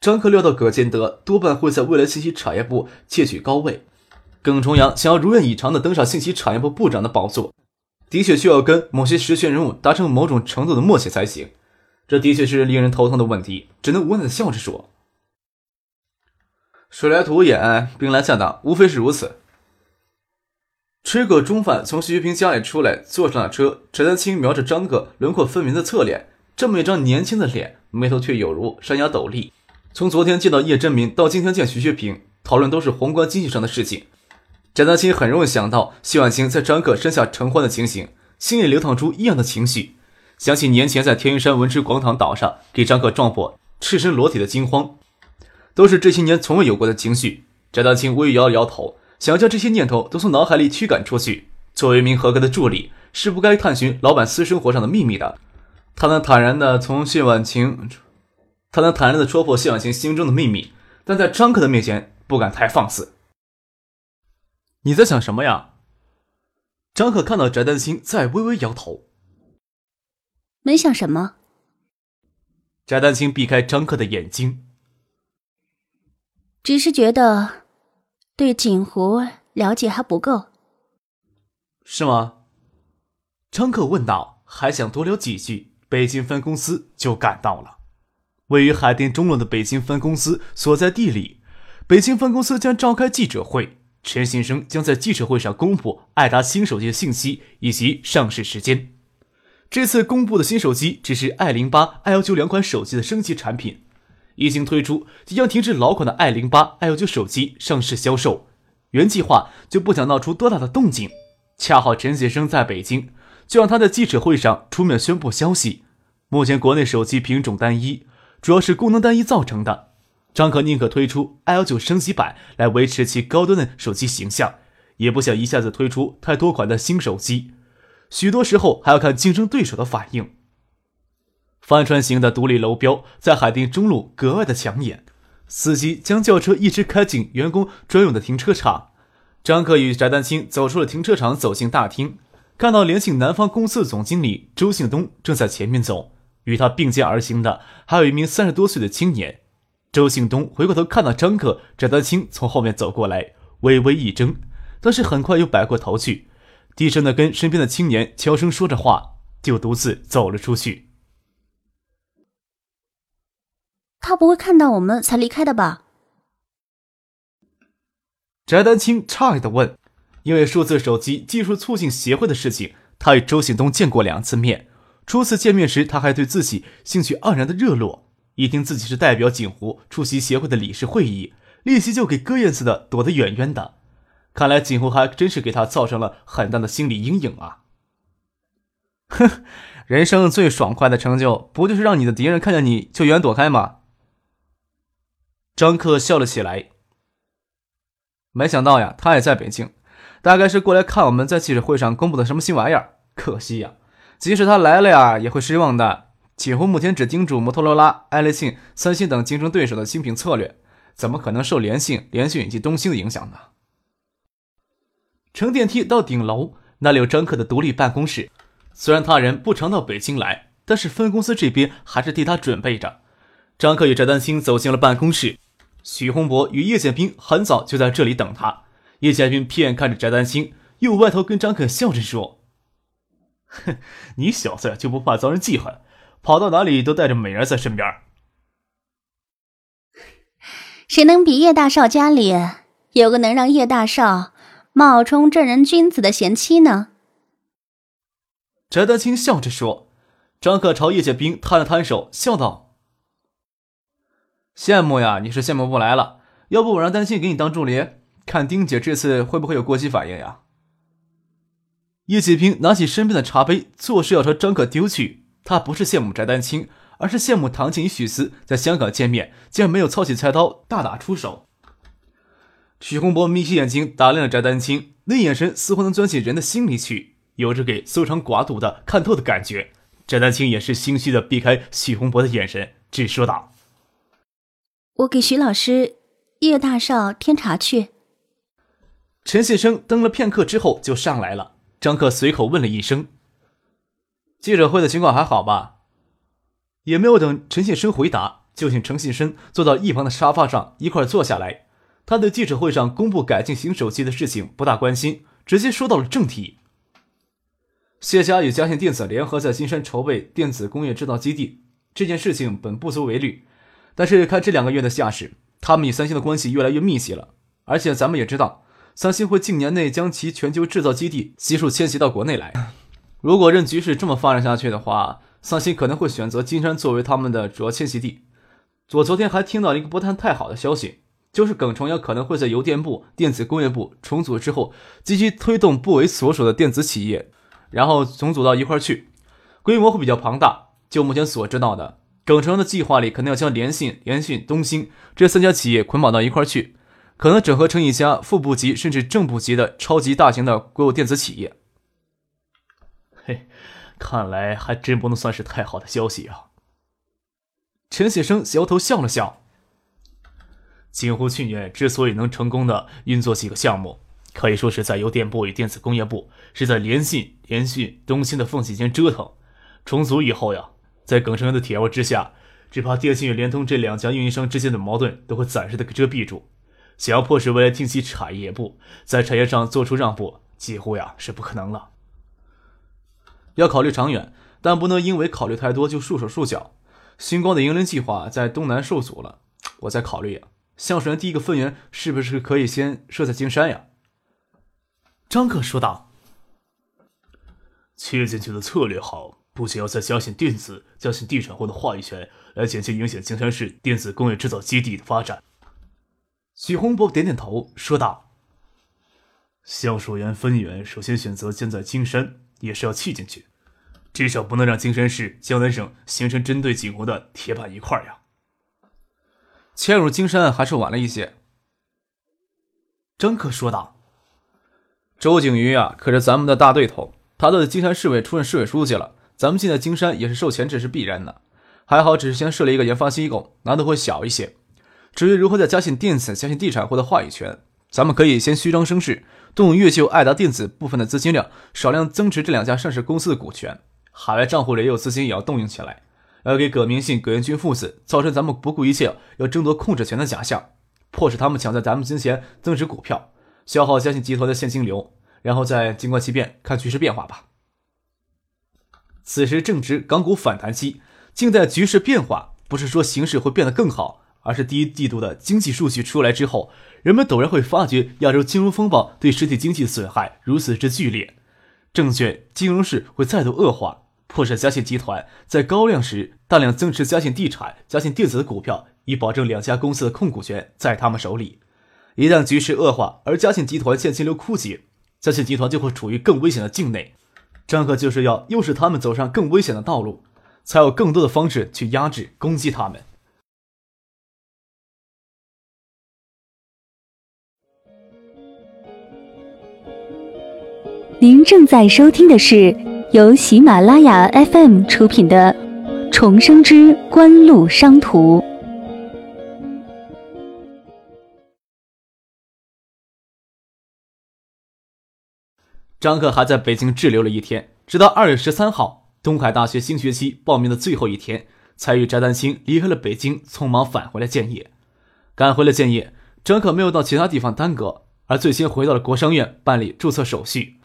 张克料到葛建德多半会在未来信息产业部窃取高位，耿重阳想要如愿以偿的登上信息产业部部长的宝座，的确需要跟某些实权人物达成某种程度的默契才行。这的确是令人头疼的问题，只能无奈的笑着说：“水来土掩，兵来将挡，无非是如此。”吃过中饭，从徐学平家里出来，坐上了车。陈丹青瞄着张克轮廓分明的侧脸，这么一张年轻的脸，眉头却有如山崖陡立。从昨天见到叶真民到今天见徐学平，讨论都是宏观经济上的事情。翟丹青很容易想到谢婉清在张克身下承欢的情形，心里流淌出异样的情绪。想起年前在天云山文之广场岛上给张克撞破赤身裸体的惊慌，都是这些年从未有过的情绪。翟丹青微摇了摇头，想要将这些念头都从脑海里驱赶出去。作为一名合格的助理，是不该探寻老板私生活上的秘密的。他能坦然地从谢婉清。他能坦然地戳破谢婉清心中的秘密，但在张克的面前不敢太放肆。你在想什么呀？张克看到翟丹青在微微摇头，没想什么。翟丹青避开张克的眼睛，只是觉得对锦湖了解还不够。是吗？张克问道，还想多聊几句，北京分公司就赶到了。位于海淀中路的北京分公司所在地里，北京分公司将召开记者会，陈先生将在记者会上公布爱达新手机的信息以及上市时间。这次公布的新手机只是 i 零八、i 幺九两款手机的升级产品，一经推出即将停止老款的 i 零八、i 幺九手机上市销售。原计划就不想闹出多大的动静，恰好陈先生在北京，就让他在记者会上出面宣布消息。目前国内手机品种单一。主要是功能单一造成的。张可宁可推出 i 幺九升级版来维持其高端的手机形象，也不想一下子推出太多款的新手机。许多时候还要看竞争对手的反应。帆船型的独立楼标在海淀中路格外的抢眼，司机将轿车一直开进员工专用的停车场。张可与翟丹青走出了停车场，走进大厅，看到联信南方公司的总经理周信东正在前面走。与他并肩而行的还有一名三十多岁的青年。周兴东回过头看到张克、翟丹青从后面走过来，微微一怔，但是很快又摆过头去，低声的跟身边的青年悄声说着话，就独自走了出去。他不会看到我们才离开的吧？翟丹青诧异的问，因为数字手机技术促进协会的事情，他与周兴东见过两次面。初次见面时，他还对自己兴趣盎然的热络。一听自己是代表锦湖出席协会的理事会议，立即就给鸽燕似的躲得远远的。看来锦湖还真是给他造成了很大的心理阴影啊！哼，人生最爽快的成就，不就是让你的敌人看见你就远远躲开吗？张克笑了起来。没想到呀，他也在北京，大概是过来看我们在记者会上公布的什么新玩意儿。可惜呀。即使他来了呀，也会失望的。几乎目前只叮嘱摩托罗拉、爱立信、三星等竞争对手的新品策略，怎么可能受联信、联讯以及东兴的影响呢？乘电梯到顶楼，那里有张克的独立办公室。虽然他人不常到北京来，但是分公司这边还是替他准备着。张克与翟丹青走进了办公室，许洪博与叶剑兵很早就在这里等他。叶剑兵偏看着翟丹青，又歪头跟张克笑着说。哼，你小子就不怕遭人记恨？跑到哪里都带着美人在身边。谁能比叶大少家里有个能让叶大少冒充正人君子的贤妻呢？翟德清笑着说。张克朝叶剑兵摊了摊手，笑道：“羡慕呀，你是羡慕不来了。要不我让丹青给你当助理，看丁姐这次会不会有过激反应呀？”叶启平拿起身边的茶杯，作势要朝张克丢去。他不是羡慕翟丹青，而是羡慕唐静与许思在香港见面，竟然没有操起菜刀大打出手。许洪博眯起眼睛打量着翟丹青，那眼神似乎能钻进人的心里去，有着给搜肠刮肚的看透的感觉。翟丹青也是心虚的避开许洪博的眼神，只说道：“我给徐老师叶大少添茶去。”陈先生等了片刻之后就上来了。张克随口问了一声：“记者会的情况还好吧？”也没有等陈信生回答，就请陈信生坐到一旁的沙发上一块坐下来。他对记者会上公布改进型手机的事情不大关心，直接说到了正题。谢家与嘉信电子联合在金山筹备电子工业制造基地，这件事情本不足为虑，但是看这两个月的架势，他们与三星的关系越来越密切了。而且咱们也知道，三星会近年内将其全球制造基地悉数迁徙到国内来。如果任局势这么发展下去的话，三星可能会选择金山作为他们的主要迁徙地。我昨天还听到一个不太太好的消息。就是耿崇阳可能会在邮电部、电子工业部重组之后，积极推动部委所属的电子企业，然后重组到一块去，规模会比较庞大。就目前所知道的，耿崇的计划里，可能要将联信、联讯、东兴这三家企业捆绑到一块去，可能整合成一家副部级甚至正部级的超级大型的国有电子企业。嘿，看来还真不能算是太好的消息啊。陈先生摇头笑了笑。锦湖去年之所以能成功的运作几个项目，可以说是在邮电部与电子工业部是在联信、联讯、东兴的缝隙间折腾。重组以后呀，在耿成元的铁腕之下，只怕电信与联通这两家运营商之间的矛盾都会暂时的给遮蔽住。想要迫使未来听起产业部在产业上做出让步，几乎呀是不可能了。要考虑长远，但不能因为考虑太多就束手束脚。星光的营林计划在东南受阻了，我在考虑呀。橡树园第一个分园是不是可以先设在金山呀？张克说道。切进去的策略好，不仅要在嘉信电子、嘉信地产获得话语权，来减轻影响金山市电子工业制造基地的发展。许洪博点点头说道：“橡树园分园首先选择建在金山，也是要砌进去，至少不能让金山市、江南省形成针对景洪的铁板一块呀。”迁入金山还是晚了一些，张克说道：“周景瑜啊，可是咱们的大对头，他都在金山市委出任市委书记了。咱们进在金山也是受钱，这是必然的。还好，只是先设了一个研发机构，难度会小一些。至于如何在嘉信电子、嘉信地产获得话语权，咱们可以先虚张声势，动用越秀、爱达电子部分的资金量，少量增持这两家上市公司的股权。海外账户里也有资金，也要动用起来。”要给葛明信、葛元军父子造成咱们不顾一切要争夺控制权的假象，迫使他们抢在咱们之前增值股票，消耗嘉信集团的现金流，然后再静观其变，看局势变化吧。此时正值港股反弹期，静待局势变化，不是说形势会变得更好，而是第一季度的经济数据出来之后，人们陡然会发觉亚洲金融风暴对实体经济的损害如此之剧烈，证券金融市会再度恶化。迫使嘉信集团在高量时大量增持嘉信地产、嘉信电子的股票，以保证两家公司的控股权在他们手里。一旦局势恶化，而嘉信集团现金流枯竭，嘉信集团就会处于更危险的境内。张克就是要诱使他们走上更危险的道路，才有更多的方式去压制、攻击他们。您正在收听的是。由喜马拉雅 FM 出品的《重生之官路商途》，张克还在北京滞留了一天，直到二月十三号，东海大学新学期报名的最后一天，才与翟丹青离开了北京，匆忙返回了建业。赶回了建业，张克没有到其他地方耽搁，而最先回到了国商院办理注册手续。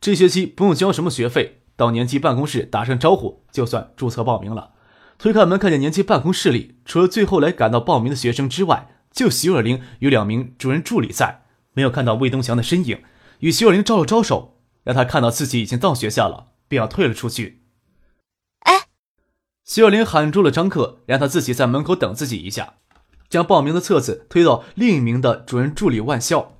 这学期不用交什么学费，到年级办公室打声招呼就算注册报名了。推开门，看见年级办公室里除了最后来赶到报名的学生之外，就徐若琳与两名主任助理在，没有看到魏东祥的身影。与徐若琳招了招手，让他看到自己已经到学校了，便要退了出去。哎，徐若琳喊住了张克，让他自己在门口等自己一下，将报名的册子推到另一名的主任助理万笑，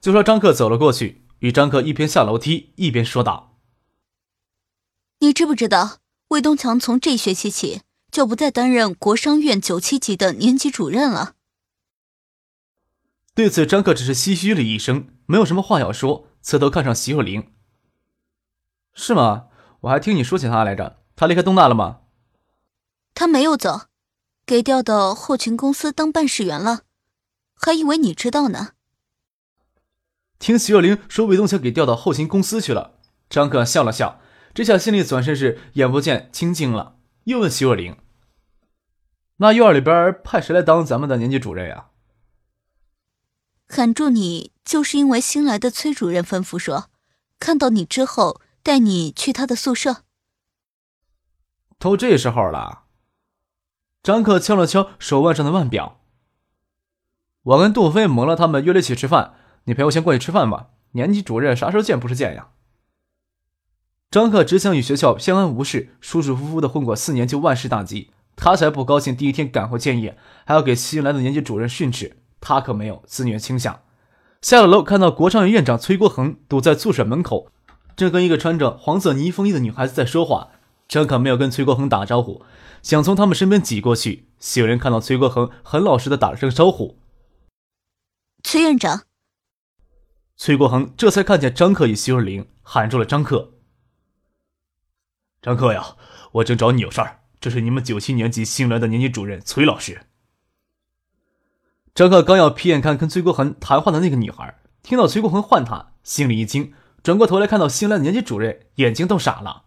就说张克走了过去。与张克一边下楼梯一边说道：“你知不知道魏东强从这学期起就不再担任国商院九七级的年级主任了。对此，张克只是唏嘘了一声，没有什么话要说，侧头看上席若琳：“是吗？我还听你说起他来着。他离开东大了吗？”“他没有走，给调到后勤公司当办事员了。还以为你知道呢。”听徐若琳说魏东强给调到后勤公司去了，张克笑了笑。这下心里总算是眼不见清净了，又问徐若琳：“那院里边派谁来当咱们的年级主任呀？”喊住你，就是因为新来的崔主任吩咐说，看到你之后带你去他的宿舍。都这时候了，张克敲了敲手腕上的腕表。我跟杜飞、蒙了他们约了一起吃饭，你陪我先过去吃饭吧。年级主任啥时候见不是见呀？张克只想与学校相安无事，舒舒服服的混过四年就万事大吉。他才不高兴，第一天赶回建业，还要给新来的年级主任训斥。他可没有自虐倾向。下了楼，看到国商院院长崔国恒堵在宿舍门口，正跟一个穿着黄色呢风衣的女孩子在说话。张可没有跟崔国恒打招呼，想从他们身边挤过去。有人看到崔国恒，很老实的打了声招呼：“崔院长。”崔国恒这才看见张克与徐若琳，喊住了张克。张克呀，我正找你有事儿。这是你们九七年级新来的年级主任崔老师。张克刚要瞥眼看跟崔国恒谈话的那个女孩，听到崔国恒唤他，心里一惊，转过头来看到新来的年级主任，眼睛都傻了。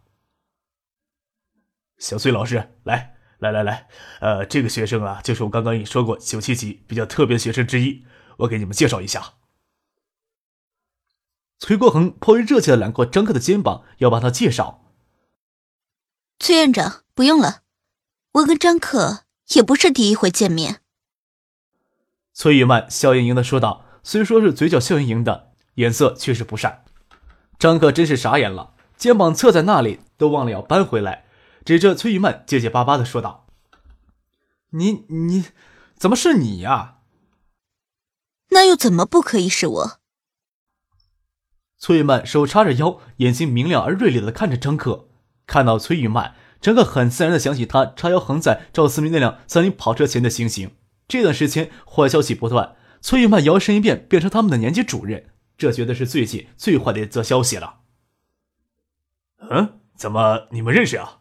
小崔老师，来来来来，呃，这个学生啊，就是我刚刚跟你说过九七级比较特别的学生之一，我给你们介绍一下。崔国恒颇为热切的揽过张克的肩膀，要帮他介绍。崔院长，不用了，我跟张克也不是第一回见面。崔玉曼笑盈盈的说道，虽说是嘴角笑盈盈的，脸色却是不善。张克真是傻眼了，肩膀侧在那里，都忘了要搬回来，指着崔玉曼结结巴巴的说道：“你你，怎么是你呀？那又怎么不可以是我？”崔玉曼手叉着腰，眼睛明亮而锐利的看着张克。看到崔玉曼，张克很自然的想起他叉腰横在赵思明那辆三菱跑车前的情形。这段时间坏消息不断，崔玉曼摇身一变变成他们的年级主任，这绝对是最近最坏的一则消息了。嗯，怎么你们认识啊？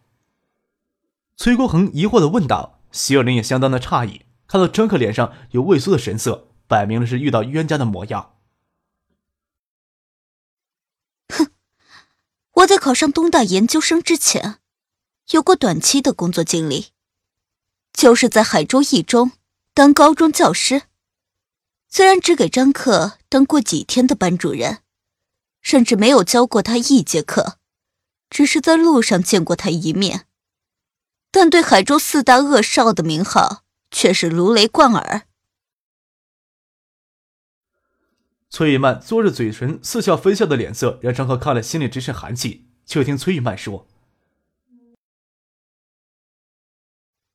崔国恒疑惑的问道。徐若琳也相当的诧异，看到张克脸上有畏缩的神色，摆明了是遇到冤家的模样。我在考上东大研究生之前，有过短期的工作经历，就是在海州一中当高中教师。虽然只给张克当过几天的班主任，甚至没有教过他一节课，只是在路上见过他一面，但对海州四大恶少的名号却是如雷贯耳。崔玉曼嘬着嘴唇，似笑非笑的脸色让张赫看了心里直渗寒气。却听崔玉曼说：“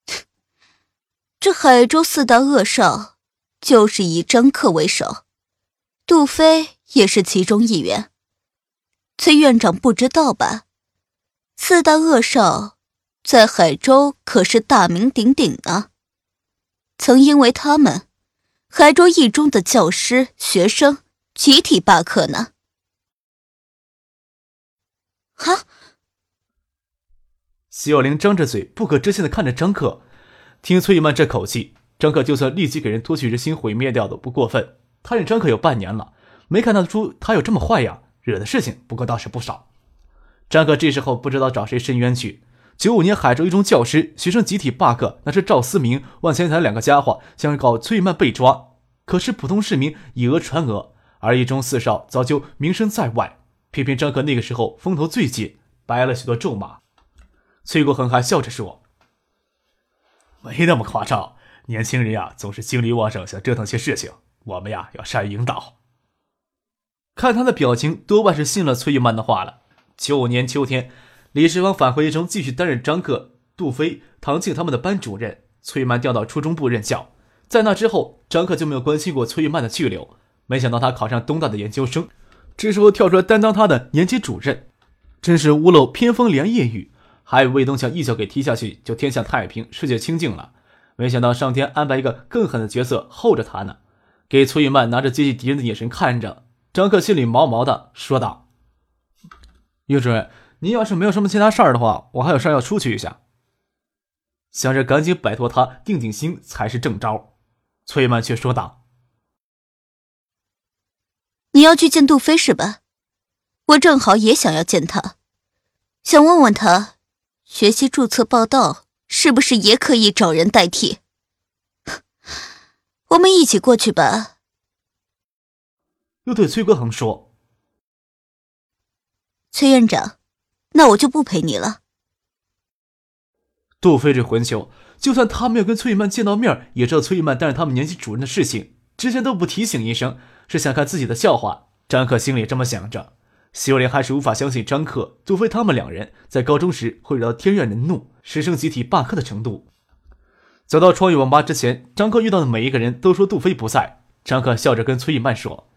这海州四大恶少，就是以张克为首，杜飞也是其中一员。崔院长不知道吧？四大恶少在海州可是大名鼎鼎啊，曾因为他们，海州一中的教师学生。”集体罢课呢？哈！徐有玲张着嘴，不可置信的看着张克。听崔玉曼这口气，张克就算立即给人脱去人心毁灭掉都不过分。他认张克有半年了，没看得出他有这么坏呀。惹的事情不过倒是不少。张克这时候不知道找谁申冤去。九五年海州一中教师学生集体罢课，那是赵思明、万千才两个家伙想搞崔玉曼被抓，可是普通市民以讹传讹。而一中四少早就名声在外，偏偏张克那个时候风头最紧，挨了许多咒骂。崔国恒还笑着说：“没那么夸张，年轻人呀，总是精力旺盛，想折腾些事情。我们呀，要善于引导。”看他的表情，多半是信了崔玉曼的话了。九年秋天，李世芳返回一中，继续担任张克、杜飞、唐静他们的班主任。崔玉曼调到初中部任教，在那之后，张克就没有关心过崔玉曼的去留。没想到他考上东大的研究生，这时候跳出来担当他的年级主任，真是屋漏偏逢连夜雨。还以为魏东强一脚给踢下去就天下太平、世界清净了，没想到上天安排一个更狠的角色候着他呢。给崔玉曼拿着接济敌人的眼神看着，张克心里毛毛的，说道：“叶主任，您要是没有什么其他事儿的话，我还有事儿要出去一下。”想着赶紧摆脱他，定定心才是正招。崔玉曼却说道：“你要去见杜飞是吧？我正好也想要见他，想问问他。”学习注册报道是不是也可以找人代替？我们一起过去吧。又对崔国恒说：“崔院长，那我就不陪你了。”杜飞这混球，就算他没有跟崔玉曼见到面，也知道崔玉曼担任他们年级主任的事情，之前都不提醒一声，是想看自己的笑话。张克心里这么想着。徐若莲还是无法相信张克、杜飞他们两人在高中时会惹到天怨人怒、师生集体罢课的程度。走到创意网吧之前，张克遇到的每一个人都说杜飞不在。张克笑着跟崔雨曼说：“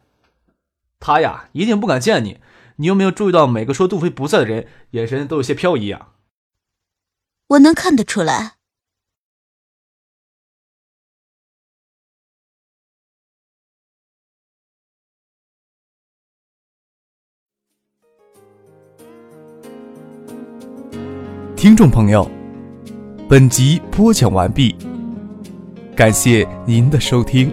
他呀，一定不敢见你。你有没有注意到每个说杜飞不在的人眼神都有些飘移啊？”我能看得出来。听众朋友，本集播讲完毕，感谢您的收听。